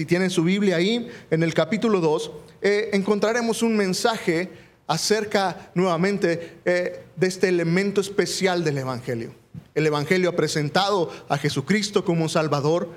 Si tienen su Biblia ahí, en el capítulo 2, eh, encontraremos un mensaje acerca nuevamente eh, de este elemento especial del Evangelio. El Evangelio ha presentado a Jesucristo como Salvador.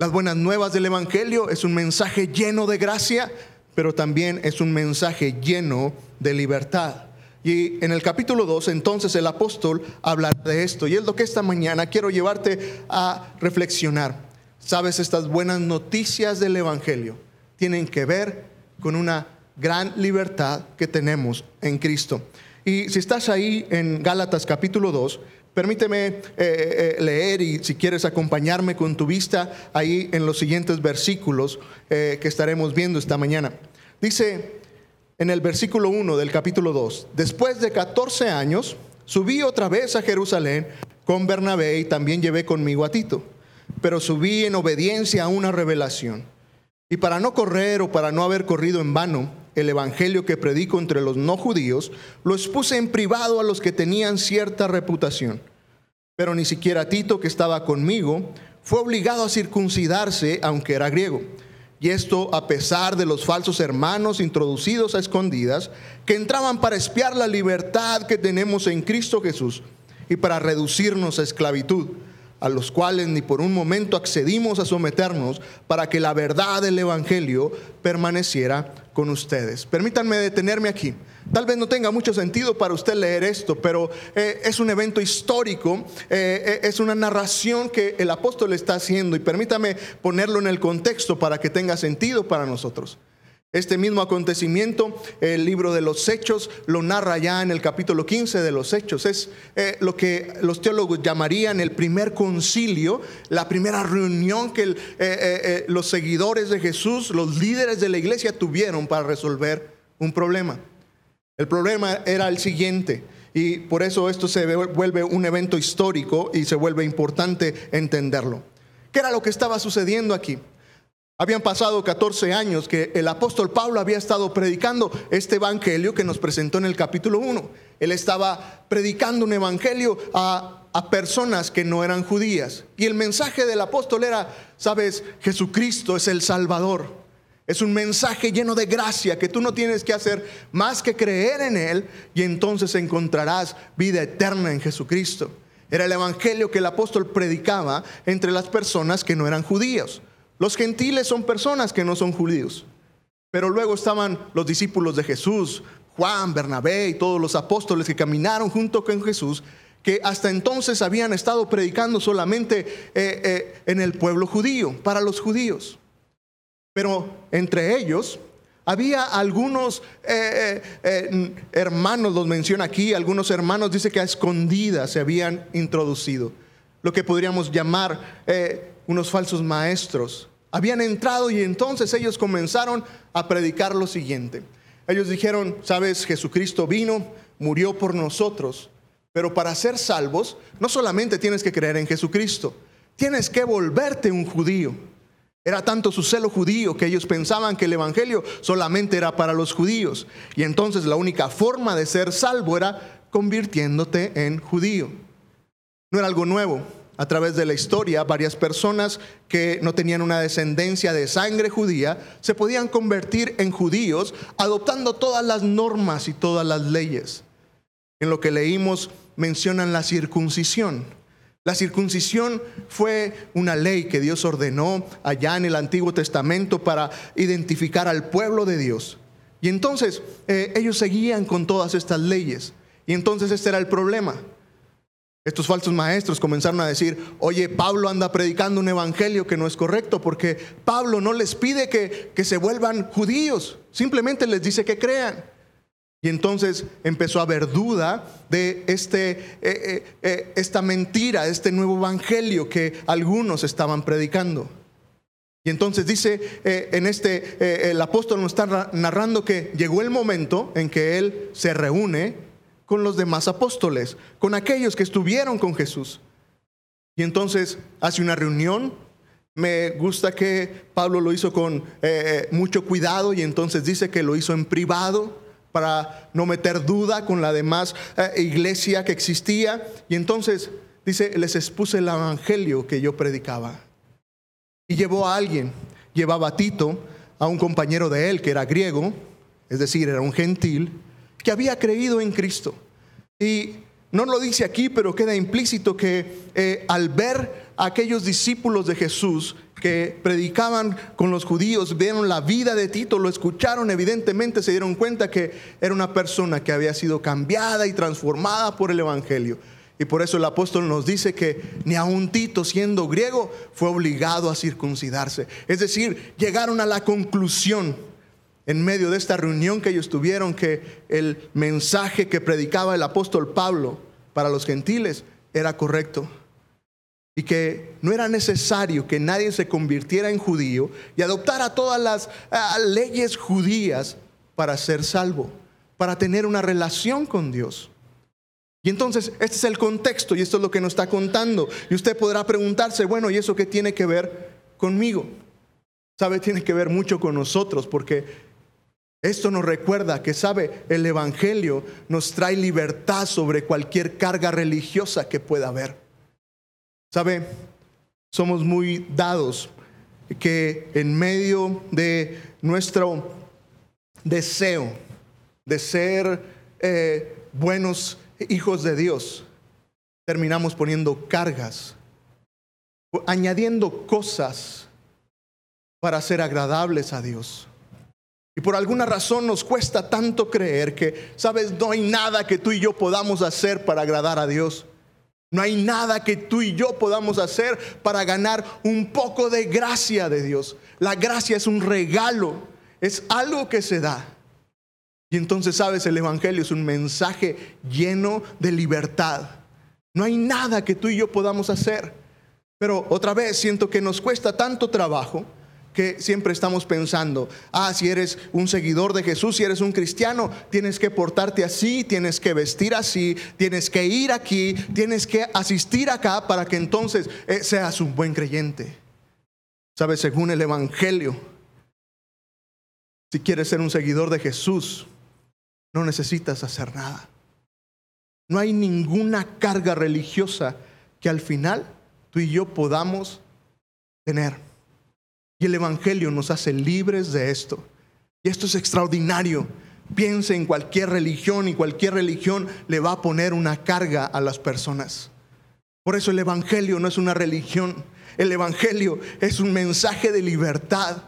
Las buenas nuevas del Evangelio es un mensaje lleno de gracia, pero también es un mensaje lleno de libertad. Y en el capítulo 2, entonces el apóstol habla de esto. Y es lo que esta mañana quiero llevarte a reflexionar. Sabes, estas buenas noticias del Evangelio tienen que ver con una gran libertad que tenemos en Cristo. Y si estás ahí en Gálatas capítulo 2, permíteme eh, eh, leer y si quieres acompañarme con tu vista ahí en los siguientes versículos eh, que estaremos viendo esta mañana. Dice en el versículo 1 del capítulo 2, después de 14 años, subí otra vez a Jerusalén con Bernabé y también llevé conmigo a Tito, pero subí en obediencia a una revelación. Y para no correr o para no haber corrido en vano, el evangelio que predico entre los no judíos, lo expuse en privado a los que tenían cierta reputación. Pero ni siquiera Tito, que estaba conmigo, fue obligado a circuncidarse, aunque era griego y esto a pesar de los falsos hermanos introducidos a escondidas, que entraban para espiar la libertad que tenemos en Cristo Jesús y para reducirnos a esclavitud, a los cuales ni por un momento accedimos a someternos para que la verdad del Evangelio permaneciera con ustedes. Permítanme detenerme aquí. Tal vez no tenga mucho sentido para usted leer esto, pero eh, es un evento histórico, eh, eh, es una narración que el apóstol está haciendo y permítame ponerlo en el contexto para que tenga sentido para nosotros. Este mismo acontecimiento, el libro de los Hechos, lo narra ya en el capítulo 15 de los Hechos. Es lo que los teólogos llamarían el primer concilio, la primera reunión que los seguidores de Jesús, los líderes de la iglesia tuvieron para resolver un problema. El problema era el siguiente, y por eso esto se vuelve un evento histórico y se vuelve importante entenderlo. ¿Qué era lo que estaba sucediendo aquí? Habían pasado 14 años que el apóstol Pablo había estado predicando este evangelio que nos presentó en el capítulo 1. Él estaba predicando un evangelio a, a, personas que no eran judías. Y el mensaje del apóstol era, sabes, Jesucristo es el Salvador. Es un mensaje lleno de gracia que tú no tienes que hacer más que creer en Él y entonces encontrarás vida eterna en Jesucristo. Era el evangelio que el apóstol predicaba entre las personas que no eran judíos. Los gentiles son personas que no son judíos. Pero luego estaban los discípulos de Jesús, Juan, Bernabé y todos los apóstoles que caminaron junto con Jesús, que hasta entonces habían estado predicando solamente eh, eh, en el pueblo judío, para los judíos. Pero entre ellos había algunos eh, hermanos, los menciona aquí, algunos hermanos dice que a escondidas se habían introducido, lo que podríamos llamar unos falsos maestros. Habían entrado y entonces ellos comenzaron a predicar lo siguiente. Ellos dijeron, sabes, Jesucristo vino, murió por nosotros, pero para ser salvos no solamente tienes que creer en Jesucristo, tienes que volverte un judío. Era tanto su celo judío que ellos pensaban que el Evangelio solamente era para los judíos. Y entonces la única forma de ser salvo era convirtiéndote en judío. No era algo nuevo. A través de la historia, varias personas que no tenían una descendencia de sangre judía se podían convertir en judíos adoptando todas las normas y todas las leyes. En lo que leímos mencionan la circuncisión. La circuncisión fue una ley que Dios ordenó allá en el Antiguo Testamento para identificar al pueblo de Dios. Y entonces eh, ellos seguían con todas estas leyes. Y entonces este era el problema. Estos falsos maestros comenzaron a decir, oye, Pablo anda predicando un evangelio que no es correcto porque Pablo no les pide que, que se vuelvan judíos, simplemente les dice que crean. Y entonces empezó a haber duda de este, eh, eh, eh, esta mentira, este nuevo evangelio que algunos estaban predicando. Y entonces dice en este, el apóstol nos está narrando que llegó el momento en que él se reúne con los demás apóstoles, con aquellos que estuvieron con Jesús. Y entonces hace una reunión. Me gusta que Pablo lo hizo con mucho cuidado y entonces dice que lo hizo en privado para no meter duda con la demás eh, iglesia que existía. Y entonces dice, les expuse el evangelio que yo predicaba. Y llevó a alguien. llevaba a Tito, a un compañero de él que era griego, es decir, era un gentil, que había creído en Cristo. Y no lo dice aquí, pero queda implícito que eh, al ver a aquellos discípulos de Jesús que predicaban con los judíos, vieron la vida de Tito, lo escucharon, evidentemente se dieron cuenta que era una persona que había sido cambiada y transformada por el Evangelio. Y por eso el apóstol nos dice que ni aun Tito, siendo griego, fue obligado a circuncidarse. Es decir, llegaron a la conclusión en medio de esta reunión que ellos tuvieron que el mensaje que predicaba el apóstol Pablo para los gentiles era correcto y que no era necesario que nadie se convirtiera en judío y adoptara todas las ah, leyes judías para ser salvo, para tener una relación con Dios. Y entonces, este es el contexto y esto es lo que nos está contando. Y usted podrá preguntarse, bueno, ¿y eso qué tiene que ver conmigo? ¿Sabe? Tiene que ver mucho con nosotros porque esto nos recuerda que, ¿sabe? El Evangelio nos trae libertad sobre cualquier carga religiosa que pueda haber. Sabe, somos muy dados que en medio de nuestro deseo de ser eh, buenos hijos de Dios, terminamos poniendo cargas, añadiendo cosas para ser agradables a Dios. Y por alguna razón nos cuesta tanto creer que, sabes, no hay nada que tú y yo podamos hacer para agradar a Dios. No hay nada que tú y yo podamos hacer para ganar un poco de gracia de Dios. La gracia es un regalo, es algo que se da. Y entonces, sabes, el Evangelio es un mensaje lleno de libertad. No hay nada que tú y yo podamos hacer. Pero otra vez siento que nos cuesta tanto trabajo que siempre estamos pensando, ah, si eres un seguidor de Jesús, si eres un cristiano, tienes que portarte así, tienes que vestir así, tienes que ir aquí, tienes que asistir acá para que entonces eh, seas un buen creyente. Sabes, según el Evangelio, si quieres ser un seguidor de Jesús, no necesitas hacer nada. No hay ninguna carga religiosa que al final tú y yo podamos tener. Y el Evangelio nos hace libres de esto. Y esto es extraordinario. Piense en cualquier religión y cualquier religión le va a poner una carga a las personas. Por eso el Evangelio no es una religión. El Evangelio es un mensaje de libertad.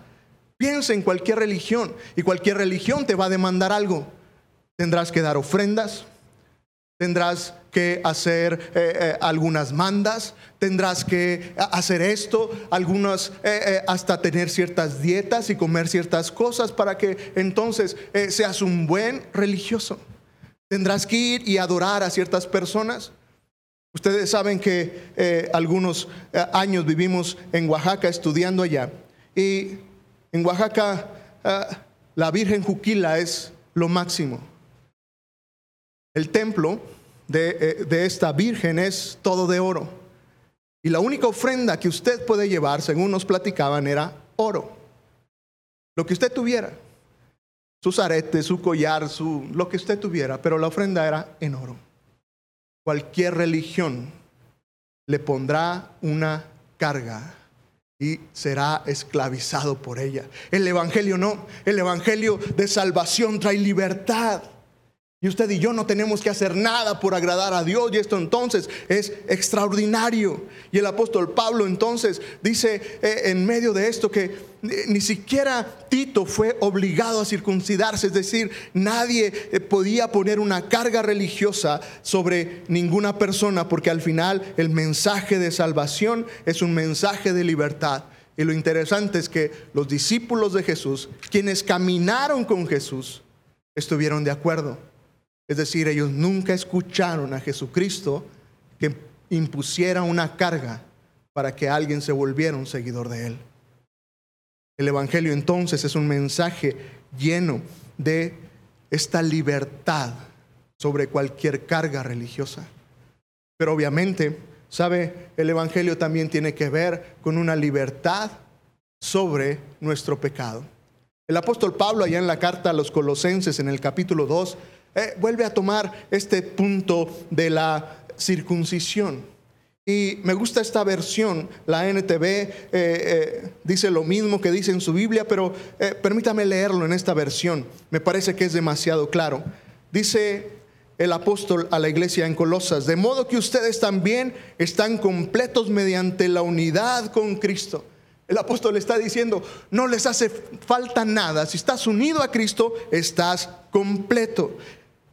Piensa en cualquier religión y cualquier religión te va a demandar algo. Tendrás que dar ofrendas, tendrás que hacer eh, eh, algunas mandas, tendrás que hacer esto, algunas, eh, hasta tener ciertas dietas y comer ciertas cosas para que entonces seas un buen religioso. Tendrás que ir y adorar a ciertas personas. Ustedes saben que algunos años vivimos en Oaxaca estudiando allá y en Oaxaca la Virgen Juquila es lo máximo. El templo eh, de, esta virgen es todo de oro. Y la única ofrenda que usted puede llevar, según nos platicaban, era oro. Lo que usted tuviera. Sus aretes, su collar, su, lo que usted tuviera. Pero la ofrenda era en oro. Cualquier religión le pondrá una carga y será esclavizado por ella. El Evangelio no. El Evangelio de salvación trae libertad. Y usted y yo no tenemos que hacer nada por agradar a Dios y esto entonces es extraordinario. Y el apóstol Pablo entonces dice eh, en medio de esto que eh, ni siquiera Tito fue obligado a circuncidarse, es decir, nadie eh, podía poner una carga religiosa sobre ninguna persona porque al final el mensaje de salvación es un mensaje de libertad. Y lo interesante es que los discípulos de Jesús, quienes caminaron con Jesús, estuvieron de acuerdo es decir, ellos nunca escucharon a Jesucristo que impusiera una carga para que alguien se volviera un seguidor de Él. El Evangelio entonces es un mensaje lleno de esta libertad sobre cualquier carga religiosa. Pero obviamente, ¿sabe? El Evangelio también tiene que ver con una libertad sobre nuestro pecado. El apóstol Pablo allá en la carta a los colosenses en el capítulo 2 eh, vuelve a tomar este punto de la circuncisión. Y me gusta esta versión, la NTV eh, eh, dice lo mismo que dice en su Biblia, pero permítame leerlo en esta versión, me parece que es demasiado claro. Dice el apóstol a la iglesia en Colosas, de modo que ustedes también están completos mediante la unidad con Cristo. El apóstol está diciendo, no les hace falta nada, si estás unido a Cristo, estás completo.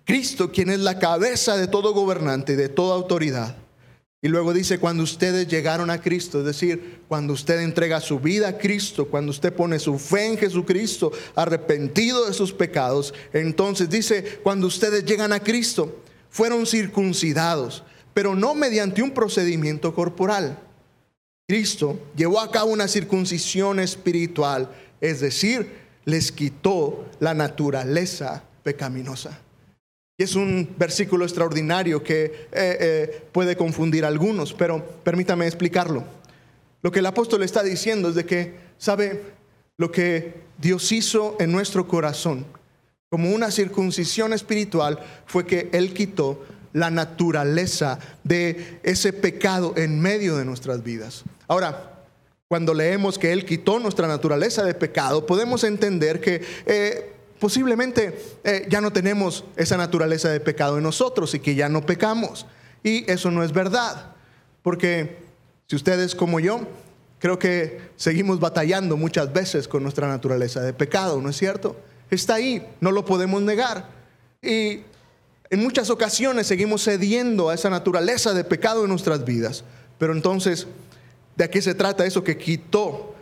Cristo, quien es la cabeza de todo gobernante, de toda autoridad y luego dice, cuando ustedes llegaron a Cristo, es decir, cuando usted entrega su vida a Cristo, cuando usted pone su fe en Jesucristo, arrepentido de sus pecados, entonces dice, cuando ustedes llegan a Cristo, fueron circuncidados, pero no mediante un procedimiento corporal. Cristo llevó a cabo una circuncisión espiritual, es decir, les quitó la naturaleza pecaminosa. Y es un versículo extraordinario que eh, eh, puede confundir a algunos, pero permítame explicarlo. Lo que el apóstol está diciendo es de que, ¿sabe? Lo que Dios hizo en nuestro corazón como una circuncisión espiritual fue que Él quitó la naturaleza de ese pecado en medio de nuestras vidas. Ahora, cuando leemos que Él quitó nuestra naturaleza de pecado, podemos entender que eh, posiblemente eh, ya no tenemos esa naturaleza de pecado en nosotros y que ya no pecamos. Y eso no es verdad, porque si ustedes como yo, creo que seguimos batallando muchas veces con nuestra naturaleza de pecado, ¿no es cierto? Está ahí, no lo podemos negar. Y en muchas ocasiones seguimos cediendo a esa naturaleza de pecado en nuestras vidas. Pero entonces, ¿de qué se trata eso que quitó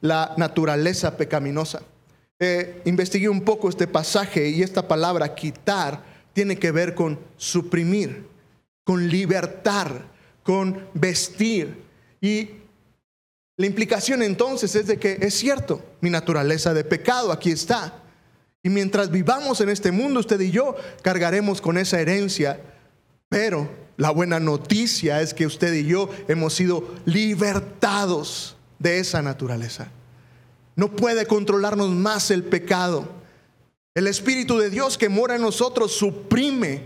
la naturaleza pecaminosa? Eh, investigué un poco este pasaje y esta palabra quitar tiene que ver con suprimir, con libertar, con vestir. Y la implicación entonces es de que es cierto, mi naturaleza de pecado aquí está. Y mientras vivamos en este mundo, usted y yo cargaremos con esa herencia, pero la buena noticia es que usted y yo hemos sido libertados de esa naturaleza. No puede controlarnos más el pecado. El Espíritu de Dios que mora en nosotros suprime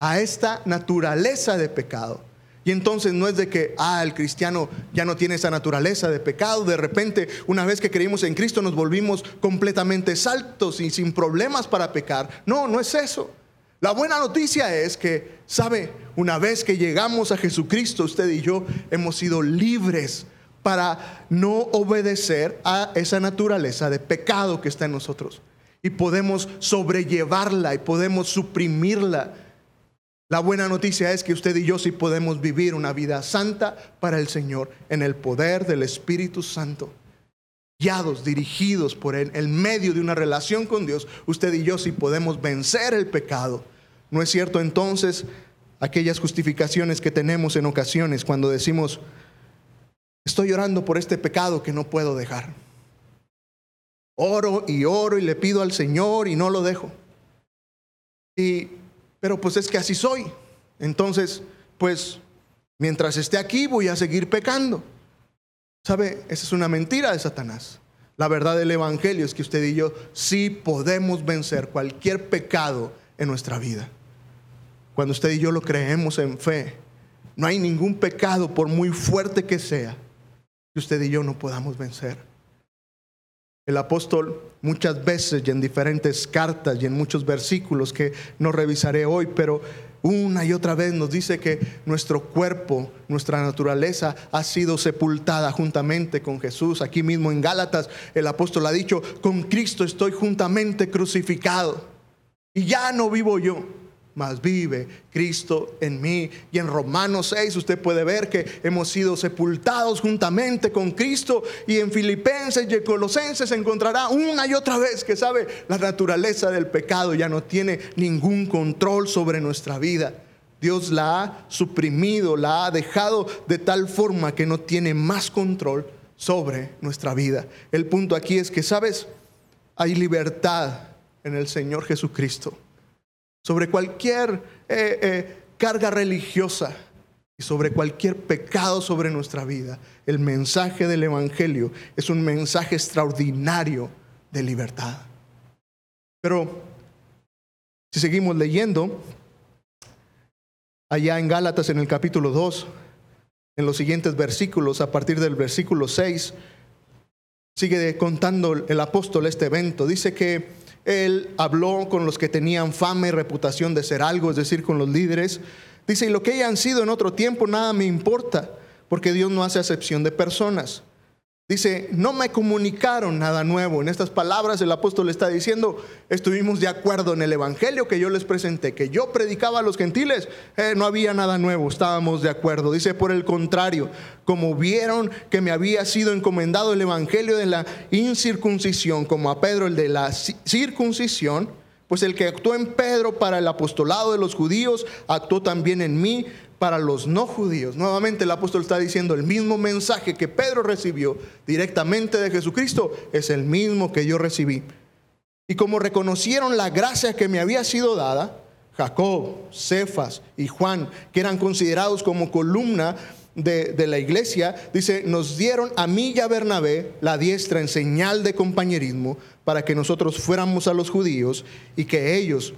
a esta naturaleza de pecado. Y entonces no es de que, ah, el cristiano ya no tiene esa naturaleza de pecado. De repente, una vez que creímos en Cristo, nos volvimos completamente saltos y sin problemas para pecar. No, no es eso. La buena noticia es que, sabe, una vez que llegamos a Jesucristo, usted y yo hemos sido libres para no obedecer a esa naturaleza de pecado que está en nosotros. Y podemos sobrellevarla y podemos suprimirla. La buena noticia es que usted y yo sí podemos vivir una vida santa para el Señor en el poder del Espíritu Santo. Guiados, dirigidos por Él, en medio de una relación con Dios, usted y yo sí podemos vencer el pecado. ¿No es cierto entonces aquellas justificaciones que tenemos en ocasiones cuando decimos, Estoy llorando por este pecado que no puedo dejar. Oro y oro y le pido al Señor y no lo dejo. Y, pero pues es que así soy. Entonces, pues mientras esté aquí voy a seguir pecando. ¿Sabe? Esa es una mentira de Satanás. La verdad del Evangelio es que usted y yo sí podemos vencer cualquier pecado en nuestra vida. Cuando usted y yo lo creemos en fe, no hay ningún pecado, por muy fuerte que sea, usted y yo no podamos vencer. El apóstol muchas veces y en diferentes cartas y en muchos versículos que no revisaré hoy, pero una y otra vez nos dice que nuestro cuerpo, nuestra naturaleza ha sido sepultada juntamente con Jesús. Aquí mismo en Gálatas el apóstol ha dicho, con Cristo estoy juntamente crucificado. Y ya no vivo yo, más vive Cristo en mí. Y en Romanos 6 usted puede ver que hemos sido sepultados juntamente con Cristo. Y en Filipenses y en Colosenses encontrará una y otra vez que sabe la naturaleza del pecado ya no tiene ningún control sobre nuestra vida. Dios la ha suprimido, la ha dejado de tal forma que no tiene más control sobre nuestra vida. El punto aquí es que, ¿sabes? Hay libertad en el Señor Jesucristo sobre cualquier eh, eh, carga religiosa y sobre cualquier pecado sobre nuestra vida. El mensaje del Evangelio es un mensaje extraordinario de libertad. Pero si seguimos leyendo, allá en Gálatas en el capítulo 2, en los siguientes versículos, a partir del versículo 6, sigue contando el apóstol este evento. Dice que él habló con los que tenían fama y reputación de ser algo, es decir, con los líderes. Dice, y lo que hayan sido en otro tiempo, nada me importa, porque Dios no hace acepción de personas. Dice, no me comunicaron nada nuevo. En estas palabras el apóstol está diciendo, estuvimos de acuerdo en el Evangelio que yo les presenté, que yo predicaba a los gentiles, eh, no había nada nuevo, estábamos de acuerdo. Dice, por el contrario, como vieron que me había sido encomendado el Evangelio de la incircuncisión, como a Pedro el de la circuncisión, pues el que actuó en Pedro para el apostolado de los judíos, actuó también en mí para los no judíos. Nuevamente el apóstol está diciendo el mismo mensaje que Pedro recibió directamente de Jesucristo es el mismo que yo recibí. Y como reconocieron la gracia que me había sido dada, Jacob, Cefas y Juan, que eran considerados como columna de, la iglesia, dice, nos dieron a mí y a Bernabé la diestra en señal de compañerismo para que nosotros fuéramos a los judíos y que ellos,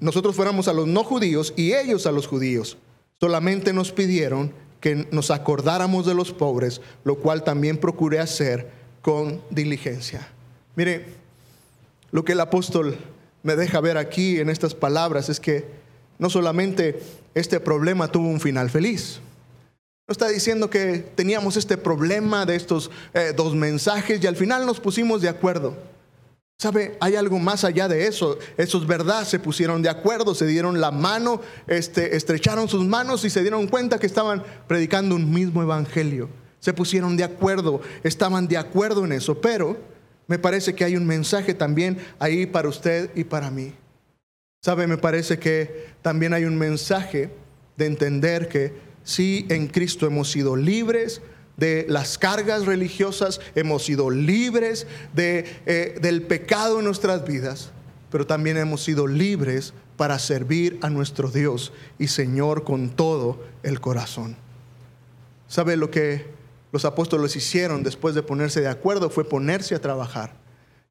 nosotros fuéramos a los no judíos y ellos a los judíos. Solamente nos pidieron que nos acordáramos de los pobres, lo cual también procuré hacer con diligencia. Mire, lo que el apóstol me deja ver aquí en estas palabras es que no solamente este problema tuvo un final feliz, no está diciendo que teníamos este problema de estos eh, dos mensajes y al final nos pusimos de acuerdo. ¿Sabe? Hay algo más allá de eso. Eso es verdad. Se pusieron de acuerdo, se dieron la mano, este, estrecharon sus manos y se dieron cuenta que estaban predicando un mismo evangelio. Se pusieron de acuerdo, estaban de acuerdo en eso. Pero me parece que hay un mensaje también ahí para usted y para mí. ¿Sabe? Me parece que también hay un mensaje de entender que sí, en Cristo hemos sido libres, de las cargas religiosas, hemos sido libres de, eh, del pecado en nuestras vidas, pero también hemos sido libres para servir a nuestro Dios y Señor con todo el corazón. ¿Sabe lo que los apóstoles hicieron después de ponerse de acuerdo? Fue ponerse a trabajar.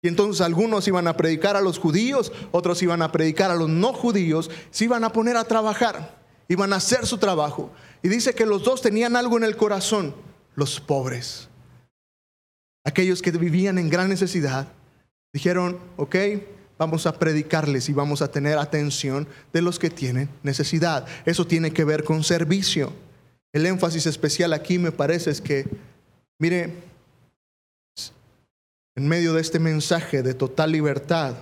Y entonces algunos iban a predicar a los judíos, otros iban a predicar a los no judíos, se iban a poner a trabajar, iban a hacer su trabajo. Y dice que los dos tenían algo en el corazón los pobres. Aquellos que vivían en gran necesidad dijeron, ok, vamos a predicarles y vamos a tener atención de los que tienen necesidad. Eso tiene que ver con servicio. El énfasis especial aquí me parece es que, mire, en medio de este mensaje de total libertad,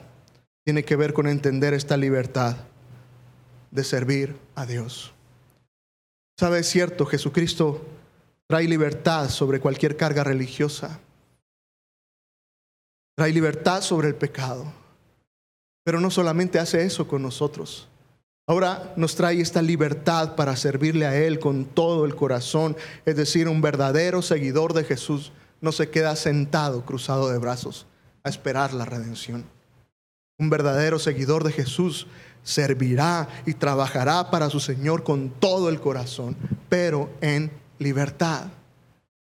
tiene que ver con entender esta libertad de servir a Dios. ¿Sabe? Es cierto, Jesucristo Trae libertad sobre cualquier carga religiosa. Trae libertad sobre el pecado. Pero no solamente hace eso con nosotros. Ahora nos trae esta libertad para servirle a Él con todo el corazón. Es decir, un verdadero seguidor de Jesús no se queda sentado cruzado de brazos a esperar la redención. Un verdadero seguidor de Jesús servirá y trabajará para su Señor con todo el corazón, pero en libertad.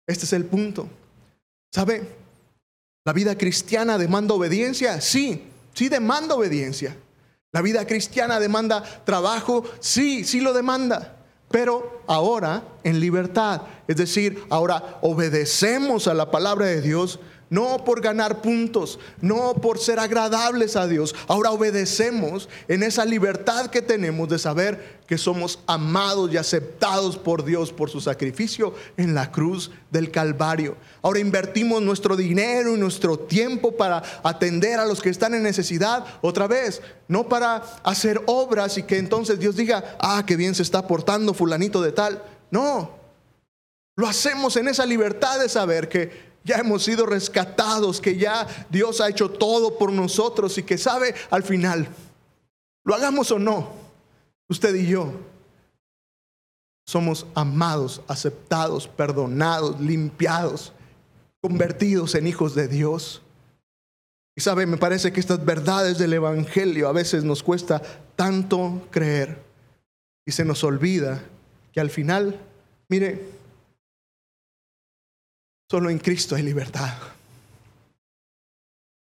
Este es el punto. ¿Sabe? La vida cristiana demanda obediencia. Sí, sí demanda obediencia. La vida cristiana demanda trabajo. Sí, sí lo demanda. Pero ahora en libertad. Es decir, ahora obedecemos a la palabra de Dios no por ganar puntos, no por ser agradables a Dios. Ahora obedecemos en esa libertad que tenemos de saber que somos amados y aceptados por Dios por su sacrificio en la cruz del Calvario. Ahora invertimos nuestro dinero y nuestro tiempo para atender a los que están en necesidad otra vez, no para hacer obras y que entonces Dios diga, ah, qué bien se está portando fulanito de tal. No, lo hacemos en esa libertad de saber que ya hemos sido rescatados, que ya Dios ha hecho todo por nosotros y que sabe al final, lo hagamos o no, usted y yo somos amados, aceptados, perdonados, limpiados, convertidos en hijos de Dios. Y sabe, me parece que estas verdades del Evangelio a veces nos cuesta tanto creer y se nos olvida que al final, mire, Solo en Cristo hay libertad.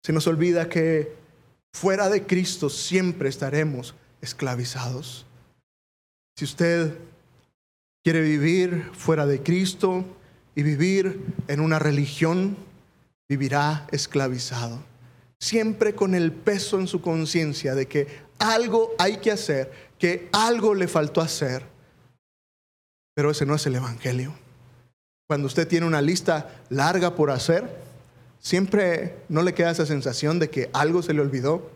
Se nos olvida que fuera de Cristo siempre estaremos esclavizados. Si usted quiere vivir fuera de Cristo y vivir en una religión, vivirá esclavizado. Siempre con el peso en su conciencia de que algo hay que hacer, que algo le faltó hacer. Pero ese no es el Evangelio. Cuando usted tiene una lista larga por hacer, siempre no le queda esa sensación de que algo se le olvidó.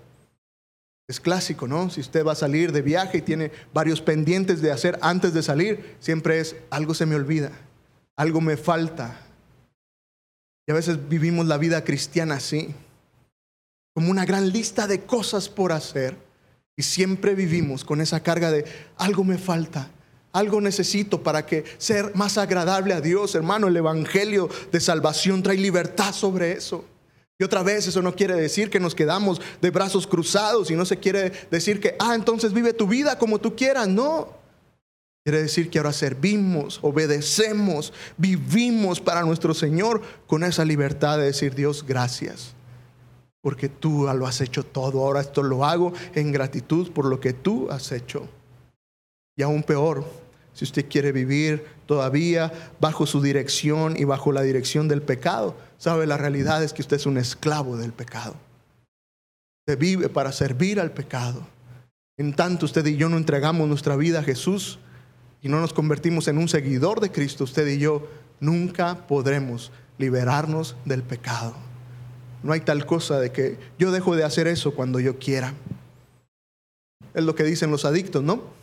Es clásico, ¿no? Si usted va a salir de viaje y tiene varios pendientes de hacer antes de salir, siempre es algo se me olvida, algo me falta. Y a veces vivimos la vida cristiana así, como una gran lista de cosas por hacer. Y siempre vivimos con esa carga de algo me falta, algo necesito para que ser más agradable a Dios, hermano. El Evangelio de salvación trae libertad sobre eso. Y otra vez eso no quiere decir que nos quedamos de brazos cruzados y no se quiere decir que, ah, entonces vive tu vida como tú quieras. No. Quiere decir que ahora servimos, obedecemos, vivimos para nuestro Señor con esa libertad de decir, Dios, gracias. Porque tú lo has hecho todo. Ahora esto lo hago en gratitud por lo que tú has hecho. Y aún peor, si usted quiere vivir todavía bajo su dirección y bajo la dirección del pecado, sabe, la realidad es que usted es un esclavo del pecado. Usted vive para servir al pecado. En tanto usted y yo no entregamos nuestra vida a Jesús y no nos convertimos en un seguidor de Cristo, usted y yo nunca podremos liberarnos del pecado. No hay tal cosa de que yo dejo de hacer eso cuando yo quiera. Es lo que dicen los adictos, ¿no?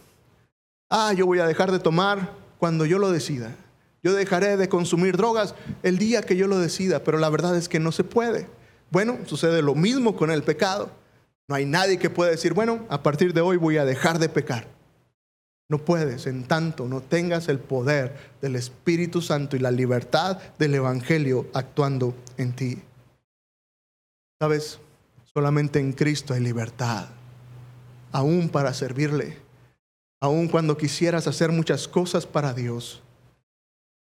Ah, yo voy a dejar de tomar cuando yo lo decida. Yo dejaré de consumir drogas el día que yo lo decida, pero la verdad es que no se puede. Bueno, sucede lo mismo con el pecado. No hay nadie que pueda decir, bueno, a partir de hoy voy a dejar de pecar. No puedes, en tanto no tengas el poder del Espíritu Santo y la libertad del Evangelio actuando en ti. Sabes, solamente en Cristo hay libertad, aún para servirle aun cuando quisieras hacer muchas cosas para Dios,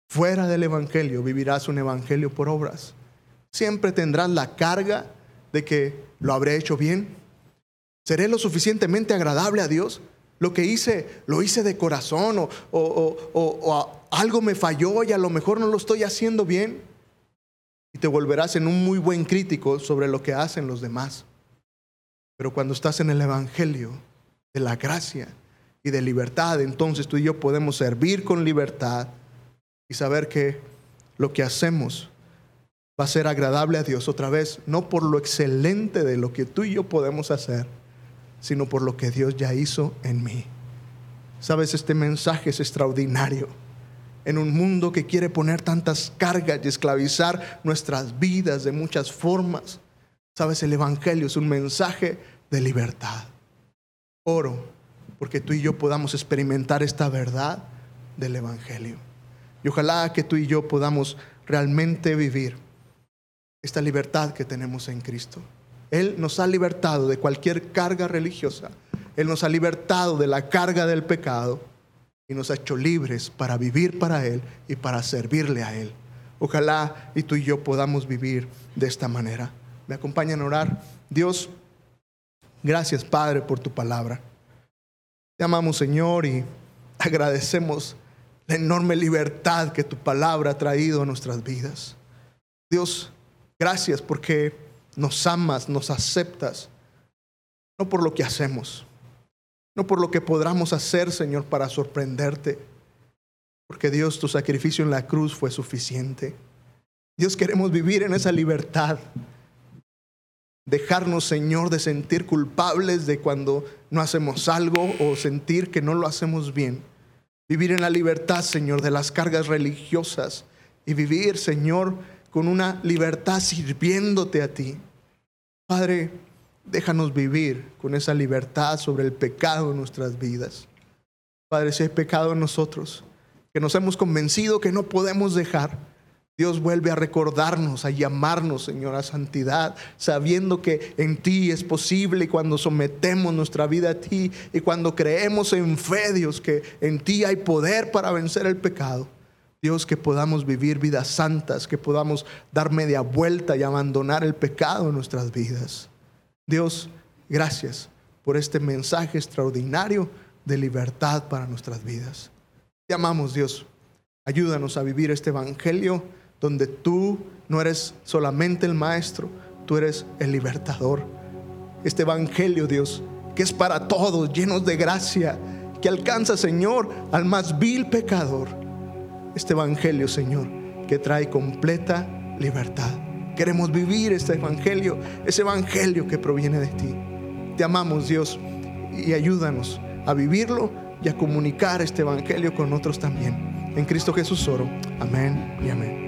fuera del Evangelio vivirás un Evangelio por obras. Siempre tendrás la carga de que lo habré hecho bien. ¿Seré lo suficientemente agradable a Dios? Lo que hice, lo hice de corazón o, o algo me falló y a lo mejor no lo estoy haciendo bien. Y te volverás en un muy buen crítico sobre lo que hacen los demás. Pero cuando estás en el Evangelio de la gracia, y de libertad, entonces tú y yo podemos servir con libertad y saber que lo que hacemos va a ser agradable a Dios otra vez, no por lo excelente de lo que tú y yo podemos hacer, sino por lo que Dios ya hizo en mí. Sabes, este mensaje es extraordinario. En un mundo que quiere poner tantas cargas y esclavizar nuestras vidas de muchas formas, sabes, el Evangelio es un mensaje de libertad. Oro porque tú y yo podamos experimentar esta verdad del Evangelio. Y ojalá que tú y yo podamos realmente vivir esta libertad que tenemos en Cristo. Él nos ha libertado de cualquier carga religiosa. Él nos ha libertado de la carga del pecado y nos ha hecho libres para vivir para Él y para servirle a Él. Ojalá y tú y yo podamos vivir de esta manera. ¿Me acompañan a orar? Dios, gracias Padre por tu palabra. Te amamos, Señor, y agradecemos la enorme libertad que tu palabra ha traído a nuestras vidas. Dios, gracias porque nos amas, nos aceptas, no por lo que hacemos, no por lo que podamos hacer, Señor, para sorprenderte, porque Dios, tu sacrificio en la cruz fue suficiente. Dios, queremos vivir en esa libertad dejarnos, Señor, de sentir culpables de cuando no hacemos algo o sentir que no lo hacemos bien. Vivir en la libertad, Señor, de las cargas religiosas y vivir, Señor, con una libertad sirviéndote a ti. Padre, déjanos vivir con esa libertad sobre el pecado en nuestras vidas. Padre, si hay pecado en nosotros, que nos hemos convencido que no podemos dejar, Dios vuelve a recordarnos, a llamarnos, Señor, a santidad, sabiendo que en ti es posible cuando sometemos nuestra vida a ti y cuando creemos en fe, Dios, que en ti hay poder para vencer el pecado. Dios, que podamos vivir vidas santas, que podamos dar media vuelta y abandonar el pecado en nuestras vidas. Dios, gracias por este mensaje extraordinario de libertad para nuestras vidas. Te amamos, Dios. Ayúdanos a vivir este Evangelio donde tú no eres solamente el Maestro, tú eres el libertador. Este Evangelio, Dios, que es para todos, llenos de gracia, que alcanza, Señor, al más vil pecador. Este Evangelio, Señor, que trae completa libertad. Queremos vivir este Evangelio, ese Evangelio que proviene de ti. Te amamos, Dios, y ayúdanos a vivirlo y a comunicar este Evangelio con otros también. En Cristo Jesús oro. Amén y amén.